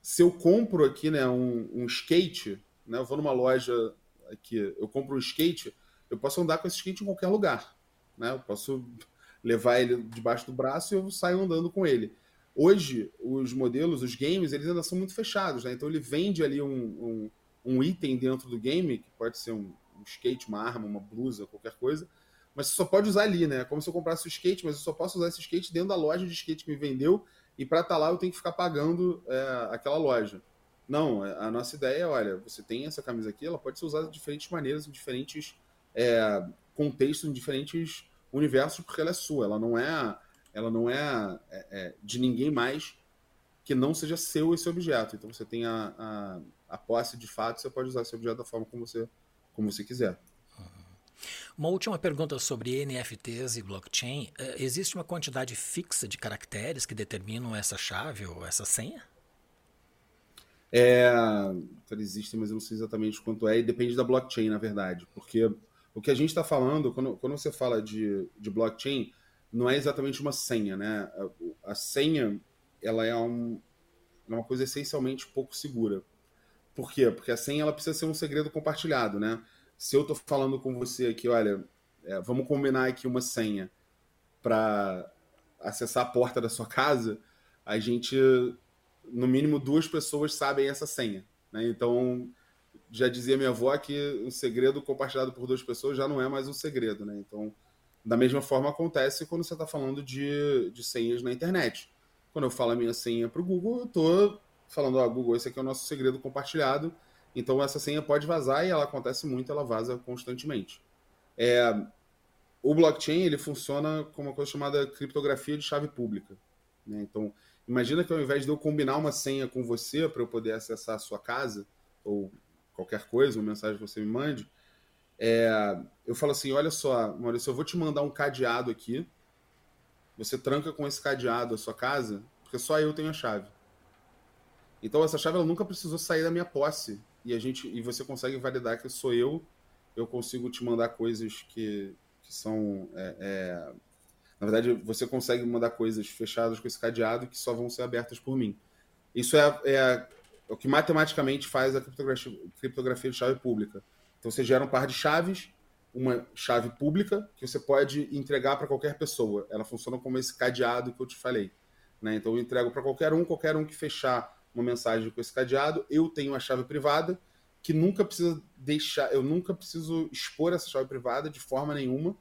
Speaker 2: se eu compro aqui né, um, um skate né? Eu vou numa loja aqui, eu compro um skate, eu posso andar com esse skate em qualquer lugar. Né? Eu posso levar ele debaixo do braço e eu saio andando com ele. Hoje, os modelos, os games, eles ainda são muito fechados, né? Então ele vende ali um, um, um item dentro do game, que pode ser um, um, skate, uma arma, uma blusa, qualquer coisa, mas você só pode usar ali, né? Como se eu comprasse o skate, mas eu só posso usar esse skate dentro da loja de skate que me vendeu, e para estar tá lá eu tenho que ficar pagando é, aquela loja. Não, a nossa ideia é, olha, você tem essa camisa aqui, ela pode ser usada de diferentes maneiras, em diferentes é, contextos, em diferentes universos, porque ela é sua, ela não é, ela não é, é, é de ninguém mais que não seja seu esse objeto. Então você tem a, a, a, posse de fato, você pode usar esse objeto da forma como você, como você quiser.
Speaker 1: Uma última pergunta sobre NFTs e blockchain. É, existe uma quantidade fixa de caracteres que determinam essa chave ou essa senha?
Speaker 2: É, existe, mas eu não sei exatamente quanto é, e depende da blockchain, na verdade. Porque o que a gente está falando, quando, quando você fala de, de blockchain, não é exatamente uma senha, né? A, a senha, ela é, um, é uma coisa essencialmente pouco segura. Por quê? Porque a senha ela precisa ser um segredo compartilhado, né? Se eu estou falando com você aqui, olha, é, vamos combinar aqui uma senha para acessar a porta da sua casa, a gente no mínimo duas pessoas sabem essa senha. Né? Então, já dizia minha avó que um segredo compartilhado por duas pessoas já não é mais um segredo. Né? Então, da mesma forma acontece quando você está falando de, de senhas na internet. Quando eu falo a minha senha para o Google, eu estou falando, ó, oh, Google, esse aqui é o nosso segredo compartilhado. Então, essa senha pode vazar e ela acontece muito, ela vaza constantemente. É, o blockchain ele funciona como uma coisa chamada criptografia de chave pública. Né? Então, Imagina que ao invés de eu combinar uma senha com você para eu poder acessar a sua casa, ou qualquer coisa, uma mensagem que você me mande, é, eu falo assim: olha só, Maurício, eu vou te mandar um cadeado aqui. Você tranca com esse cadeado a sua casa, porque só eu tenho a chave. Então essa chave ela nunca precisou sair da minha posse e a gente e você consegue validar que sou eu. Eu consigo te mandar coisas que, que são é, é, na verdade você consegue mandar coisas fechadas com esse cadeado que só vão ser abertas por mim. Isso é, é o que matematicamente faz a criptografia, criptografia de chave pública. Então você gera um par de chaves, uma chave pública que você pode entregar para qualquer pessoa. Ela funciona como esse cadeado que eu te falei. Né? Então eu entrego para qualquer um, qualquer um que fechar uma mensagem com esse cadeado, eu tenho a chave privada que nunca precisa deixar, eu nunca preciso expor essa chave privada de forma nenhuma.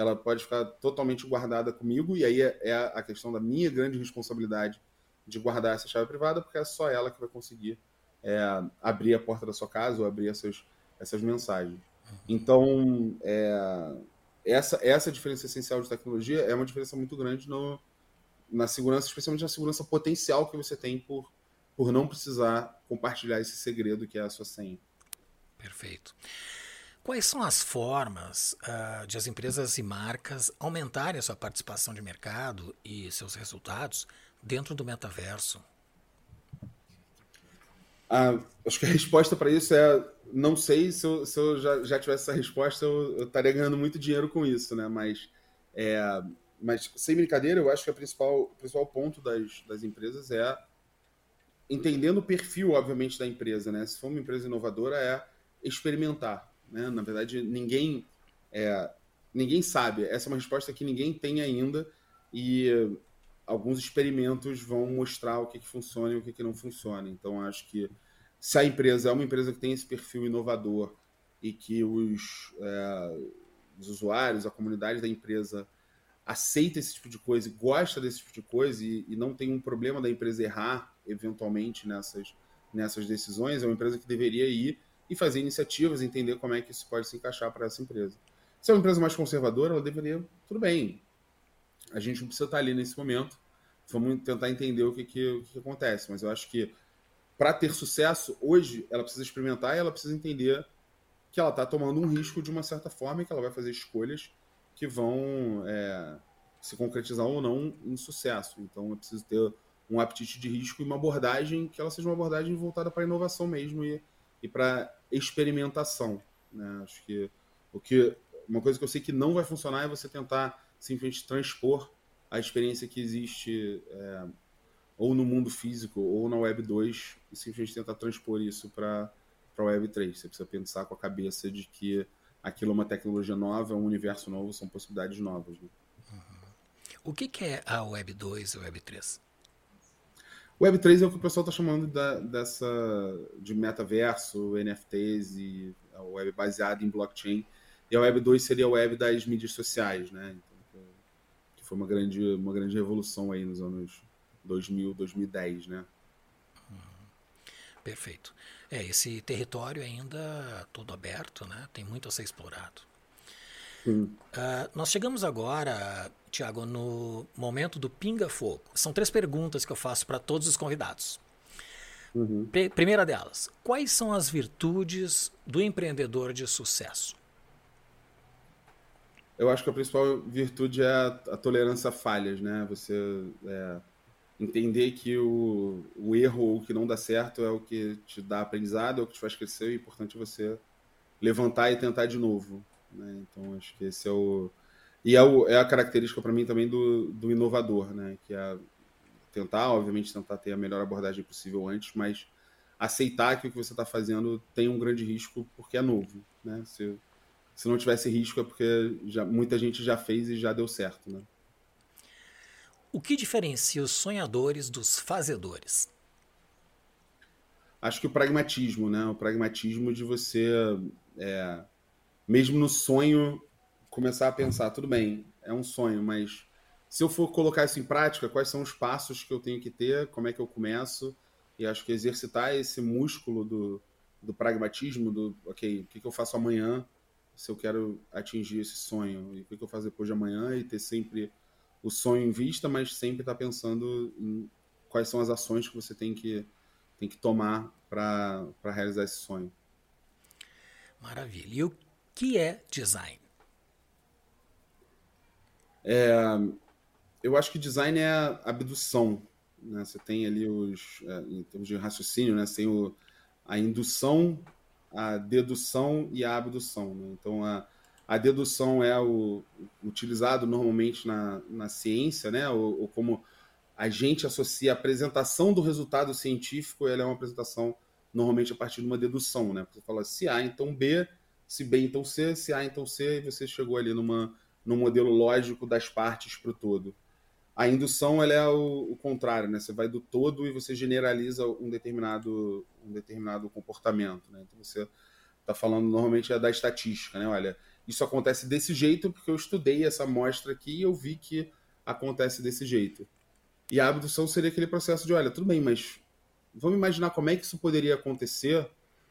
Speaker 2: Ela pode ficar totalmente guardada comigo e aí é, é a questão da minha grande responsabilidade de guardar essa chave privada, porque é só ela que vai conseguir é, abrir a porta da sua casa ou abrir essas, essas mensagens. Uhum. Então, é, essa, essa diferença essencial de tecnologia é uma diferença muito grande no, na segurança, especialmente na segurança potencial que você tem por, por não precisar compartilhar esse segredo que é a sua senha.
Speaker 1: Perfeito. Quais são as formas uh, de as empresas e marcas aumentarem a sua participação de mercado e seus resultados dentro do metaverso?
Speaker 2: Ah, acho que a resposta para isso é não sei se eu, se eu já, já, tivesse essa resposta eu, eu, estaria ganhando muito dinheiro com isso, né? Mas, é, mas sem brincadeira, eu acho que o principal, principal ponto das, das empresas é entendendo o perfil, obviamente, da empresa, né? Se for uma empresa inovadora, é experimentar, né? Na verdade, ninguém é, ninguém sabe. Essa é uma resposta que ninguém tem ainda e alguns experimentos vão mostrar o que, que funciona e o que, que não funciona. Então, acho que se a empresa é uma empresa que tem esse perfil inovador e que os, é, os usuários, a comunidade da empresa aceita esse tipo de coisa e gosta desse tipo de coisa e, e não tem um problema da empresa errar eventualmente nessas, nessas decisões, é uma empresa que deveria ir e fazer iniciativas, entender como é que isso pode se encaixar para essa empresa. Se é uma empresa mais conservadora, ela deveria, tudo bem, a gente não precisa estar ali nesse momento, vamos tentar entender o que, que, o que, acontece, mas eu acho que para ter sucesso, hoje, ela precisa experimentar e ela precisa entender que ela está tomando um risco de uma certa forma e que ela vai fazer escolhas que vão é, se concretizar ou não em sucesso. Então, é preciso ter um apetite de risco e uma abordagem que ela seja uma abordagem voltada para inovação mesmo e, e para experimentação. Né? Acho que o que uma coisa que eu sei que não vai funcionar é você tentar simplesmente transpor a experiência que existe é, ou no mundo físico ou na Web 2 e simplesmente tentar transpor isso para a Web 3. Você precisa pensar com a cabeça de que aquilo é uma tecnologia nova, é um universo novo, são possibilidades novas. Né? Uhum.
Speaker 1: O que, que, é a Web 2 e a Web 3?
Speaker 2: Web 3 é o que o pessoal está chamando da, dessa de metaverso, NFTs e a web baseada em blockchain. E a Web 2 seria a web das mídias sociais, né? Então, que foi uma grande, uma grande revolução aí nos anos 2000, 2010, né?
Speaker 1: Perfeito. É, esse território ainda todo aberto, né? Tem muito a ser explorado. Uh, nós chegamos agora, Tiago, no momento do pinga-fogo. São três perguntas que eu faço para todos os convidados. Uhum. Primeira delas, quais são as virtudes do empreendedor de sucesso?
Speaker 2: Eu acho que a principal virtude é a, a tolerância a falhas, né? Você é, entender que o, o erro ou o que não dá certo é o que te dá aprendizado, é o que te faz crescer, e é importante você levantar e tentar de novo. Né? Então, acho que esse é o. E é, o, é a característica para mim também do, do inovador, né? que é tentar, obviamente, tentar ter a melhor abordagem possível antes, mas aceitar que o que você está fazendo tem um grande risco porque é novo. Né? Se, se não tivesse risco é porque já, muita gente já fez e já deu certo. Né?
Speaker 1: O que diferencia os sonhadores dos fazedores?
Speaker 2: Acho que o pragmatismo, né? O pragmatismo de você, é, mesmo no sonho, começar a pensar, tudo bem, é um sonho, mas se eu for colocar isso em prática, quais são os passos que eu tenho que ter, como é que eu começo? E acho que exercitar esse músculo do, do pragmatismo, do, ok, o que, que eu faço amanhã se eu quero atingir esse sonho? E o que, que eu faço depois de amanhã? E ter sempre o sonho em vista, mas sempre está pensando em quais são as ações que você tem que, tem que tomar para realizar esse sonho.
Speaker 1: Maravilha. E o que é design?
Speaker 2: É, eu acho que design é abdução. Né? Você tem ali os, é, em termos de raciocínio, né? Tem o, a indução, a dedução e a abdução. Né? Então, a, a dedução é o utilizado normalmente na, na ciência, né? Ou, ou, como a gente associa a apresentação do resultado científico, ela é uma apresentação normalmente a partir de uma dedução, né? Você fala se A, então B, se B, então C, se A, então C, e você chegou ali numa, num modelo lógico das partes para o todo. A indução ela é o, o, contrário, né? Você vai do todo e você generaliza um determinado, um determinado comportamento, né? Então você está falando normalmente é da estatística, né? Olha, isso acontece desse jeito porque eu estudei essa amostra aqui e eu vi que acontece desse jeito. E a abdução seria aquele processo de, olha, tudo bem, mas vamos imaginar como é que isso poderia acontecer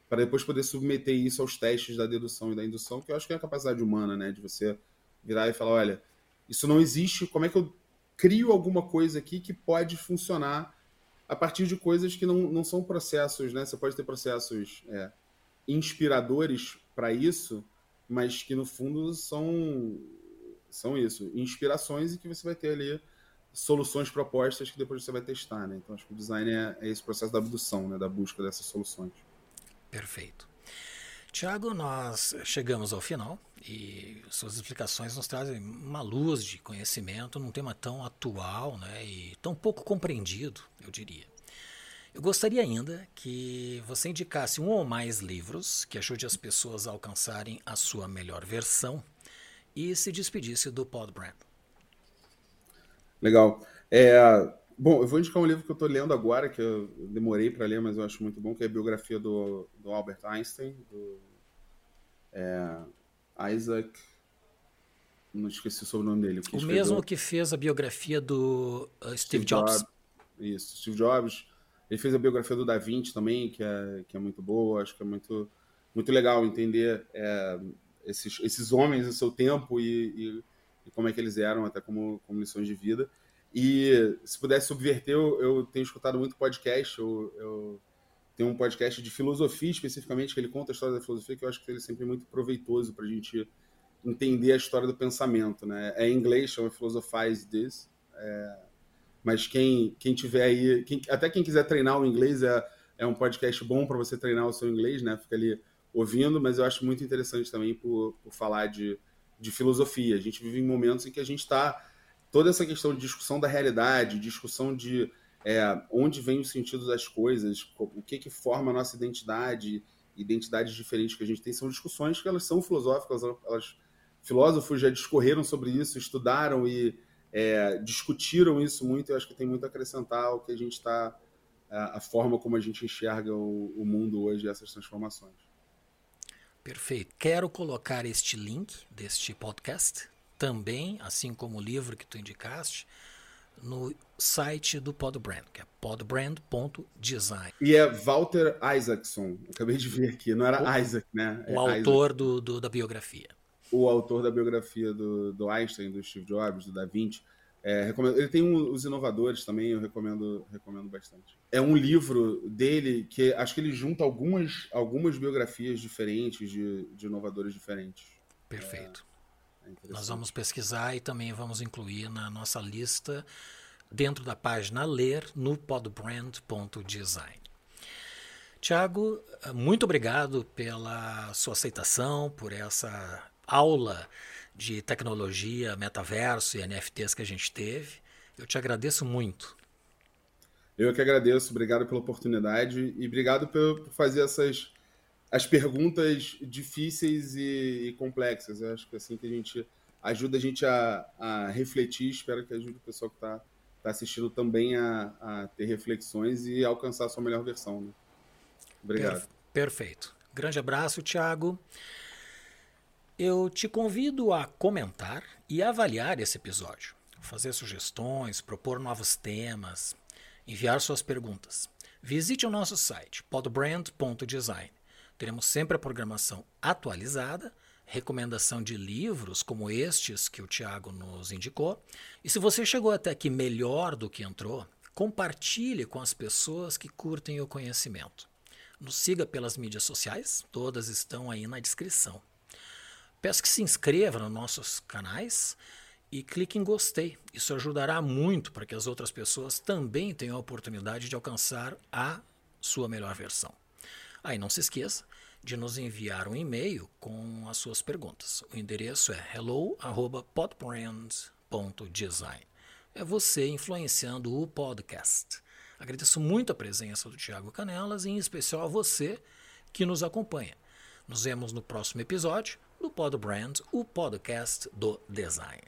Speaker 2: para depois poder submeter isso aos testes da dedução e da indução, que eu acho que é a capacidade humana, né? De você virar e falar, olha, isso não existe, como é que eu crio alguma coisa aqui que pode funcionar a partir de coisas que não, não são processos, né? Você pode ter processos é, inspiradores para isso, mas que no fundo são são isso, inspirações e que você vai ter ali soluções propostas que depois você vai testar, né? Então acho que o design é, é esse processo da abdução, né? Da busca dessas soluções.
Speaker 1: Perfeito. Tiago, nós chegamos ao final e suas explicações nos trazem uma luz de conhecimento num tema tão atual né, e tão pouco compreendido, eu diria. Eu gostaria ainda que você indicasse um ou mais livros que ajude as pessoas a alcançarem a sua melhor versão e se despedisse do Podbrand.
Speaker 2: Legal. É, bom, eu vou indicar um livro que eu estou lendo agora, que eu demorei para ler, mas eu acho muito bom, que é a biografia do, do Albert Einstein, do é, Isaac. Não esqueci o sobrenome dele.
Speaker 1: O, o mesmo que fez a biografia do uh, Steve, Steve Jobs. Jobs.
Speaker 2: Isso, Steve Jobs. Ele fez a biografia do Da Vinci também, que é, que é muito boa. Acho que é muito, muito legal entender é, esses, esses homens do seu tempo e, e, e, como é que eles eram, até como, como lições de vida. E se pudesse subverter, eu, eu tenho escutado muito podcast. Eu, eu tem um podcast de filosofia especificamente, que ele conta a história da filosofia, que eu acho que ele é sempre muito proveitoso para a gente entender a história do pensamento. Né? É em inglês, chama Philosophize This. É, mas quem, quem tiver aí, quem, até quem quiser treinar o inglês, é, é um podcast bom para você treinar o seu inglês, né? Fica ali ouvindo, mas eu acho muito interessante também por, por falar de, de filosofia. A gente vive em momentos em que a gente está. Toda essa questão de discussão da realidade, discussão de é, onde vem o sentido das coisas, o que, que forma a nossa identidade, identidades diferentes que a gente tem, são discussões que elas são filosóficas, elas, filósofos já discorreram sobre isso, estudaram e é, discutiram isso muito, eu acho que tem muito a acrescentar ao que a gente está, a, forma como a gente enxerga o, o mundo hoje essas transformações.
Speaker 1: Perfeito. Quero colocar este link deste podcast também, assim como o livro que tu indicaste, no site do Podbrand, que é podbrand.design.
Speaker 2: E é Walter Isaacson, acabei de ver aqui, não era o, Isaac, né?
Speaker 1: É o autor do, do, da biografia.
Speaker 2: O autor da biografia do, do Einstein, do Steve Jobs, do Da Vinci. É, ele tem um, os inovadores também, eu recomendo, recomendo bastante. É um livro dele que acho que ele junta algumas, algumas biografias diferentes de, de inovadores diferentes.
Speaker 1: Perfeito. É, Nós vamos pesquisar e também vamos incluir na nossa lista dentro da página Ler no podbrand.design. Tiago, muito obrigado pela sua aceitação, por essa aula de tecnologia, metaverso e NFTs que a gente teve. Eu te agradeço muito.
Speaker 2: Eu que agradeço, obrigado pela oportunidade e obrigado por fazer essas as perguntas difíceis e, e complexas. Eu acho que é assim que a gente ajuda a gente a, a refletir, espero que ajude o pessoal que está está assistindo também a, a, ter reflexões e alcançar a sua melhor versão. Né? Obrigado.
Speaker 1: perfeito. Grande abraço, Thiago. Eu te convido a comentar e avaliar esse episódio, fazer sugestões, propor novos temas, enviar suas perguntas. Visite o nosso site podbrand.design. Teremos sempre a programação atualizada recomendação de livros como estes que o Tiago nos indicou. E se você chegou até aqui melhor do que entrou, compartilhe com as pessoas que curtem o conhecimento. Nos siga pelas mídias sociais, todas estão aí na descrição. Peço que se inscreva nos nossos canais e clique em gostei. Isso ajudará muito para que as outras pessoas também tenham a oportunidade de alcançar a sua melhor versão. Aí não se esqueça de nos enviar um e-mail com as suas perguntas. O endereço é hello@podbrand.design. É você influenciando o podcast. Agradeço muito a presença do Tiago Canelas e em especial a você que nos acompanha. Nos vemos no próximo episódio do Pod Brand, o podcast do design.